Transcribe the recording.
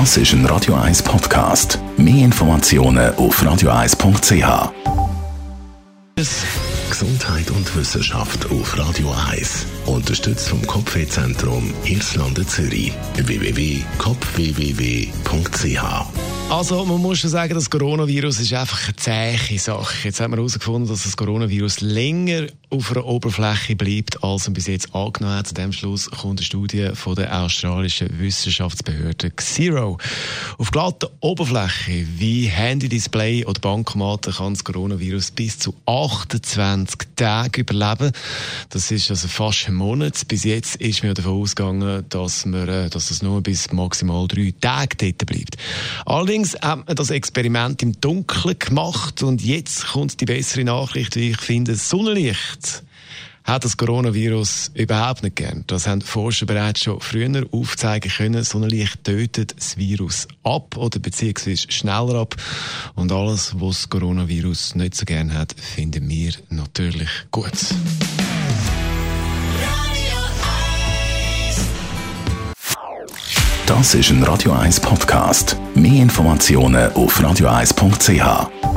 Das ist ein Radio 1 Podcast. Mehr Informationen auf radio1.ch. Gesundheit und Wissenschaft auf Radio 1. Unterstützt vom Kopfwehzentrum Irlande Zürich. www.kopfwww.ch also, man muss schon sagen, das Coronavirus ist einfach eine zähe Sache. Jetzt haben wir herausgefunden, dass das Coronavirus länger auf einer Oberfläche bleibt, als man bis jetzt angenommen hat. Zu dem Schluss kommt eine Studie von der australischen Wissenschaftsbehörde Xero. Auf glatter Oberfläche wie Handy-Display oder Bankomaten kann das Coronavirus bis zu 28 Tage überleben. Das ist also fast ein Monat. Bis jetzt ist mir davon ausgegangen, dass, man, äh, dass das nur bis maximal drei Tage dort bleibt. Allerdings hat man das Experiment im Dunkeln gemacht und jetzt kommt die bessere Nachricht, wie ich finde, Sonnenlicht hat das Coronavirus überhaupt nicht gern. Das haben Forscher bereits schon früher aufzeigen können. Sonnenlicht tötet das Virus ab oder beziehungsweise schneller ab. Und alles, was das Coronavirus nicht so gern hat, finden wir natürlich gut. Das ist ein Radio 1 Podcast. Mehr Informationen auf radio1.ch.